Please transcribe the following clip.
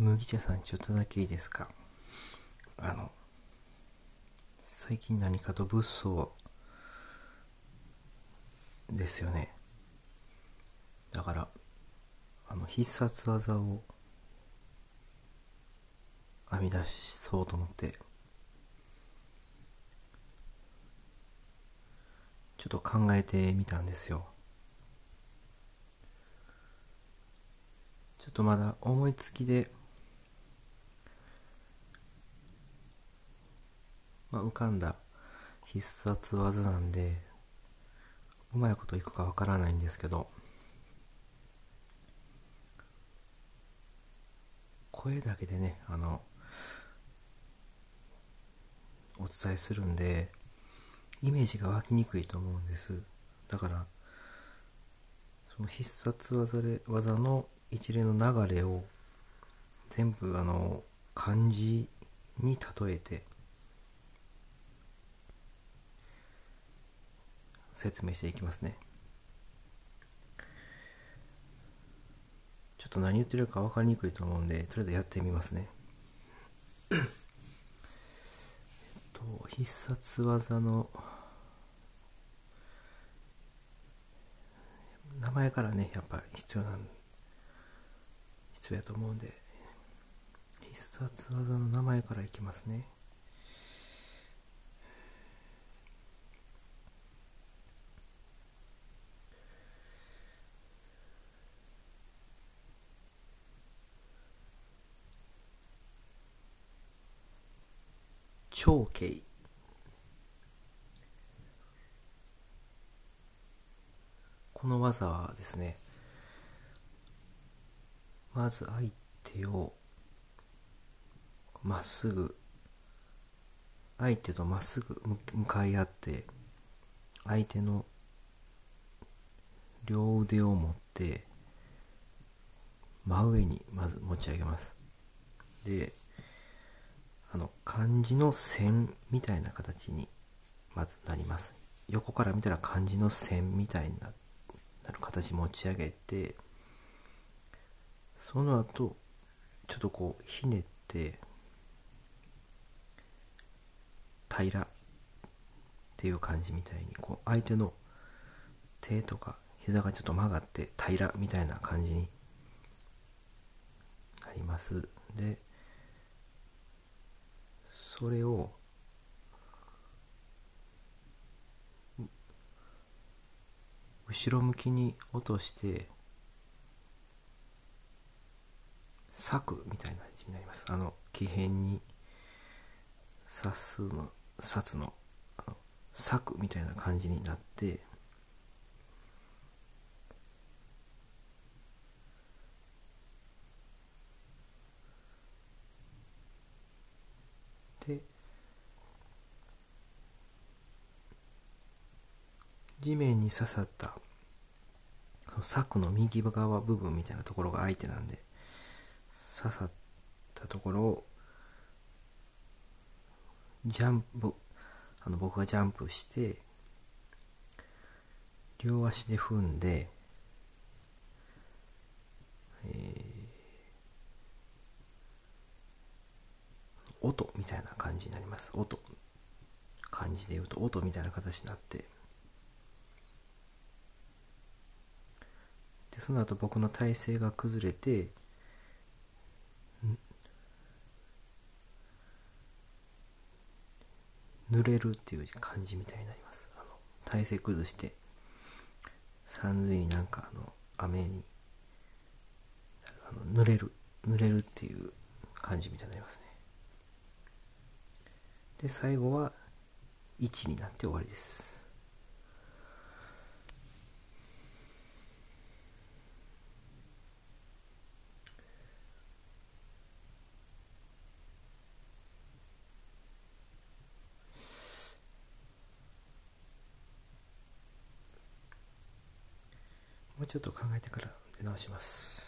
麦茶さんちょっとだけいいですか？あの最近何かと物騒ですよね。だからあの必殺技を編み出しそうと思って。ちょっと考えてみたんですよ。ちょっとまだ思いつきでまあ、浮かんだ必殺技なんでうまいこといくかわからないんですけど声だけでねあのお伝えするんでイメージが湧きにくいと思うんです。だからその必殺技で技の一連の流れを全部あの漢字に例えて説明していきますね。ちょっと何言ってるか分かりにくいと思うんでとりあえずやってみますね。えっと必殺技の名前からねやっぱ必要なん必要やと思うんで必殺技の名前からいきますね。長慶この技はですねまず相手をまっすぐ相手とまっすぐ向かい合って相手の両腕を持って真上にまず持ち上げます。であの漢字の線みたいな形にまずなります。横から見たら漢字の線みたいになる形持ち上げてその後ちょっとこうひねって平らっていう感じみたいにこう相手の手とか膝がちょっと曲がって平らみたいな感じになります。でそれを後ろ向きに落として裂くみたいな感じになります。あの木片に刺すの刺すのあの裂くみたいな感じになってで地面に刺さった柵の右側部分みたいなところが相手なんで刺さったところをジャンプあの僕がジャンプして両足で踏んで、えー、音みたいな感じになります。音。漢字で言うと音みたいな形になって。でその後僕の体勢が崩れて濡れるっていう感じみたいになります。あの体勢崩して三髄になんかあの雨にあの濡れる濡れるっていう感じみたいになりますね。で最後は1になって終わりです。もうちょっと考えてから出直します。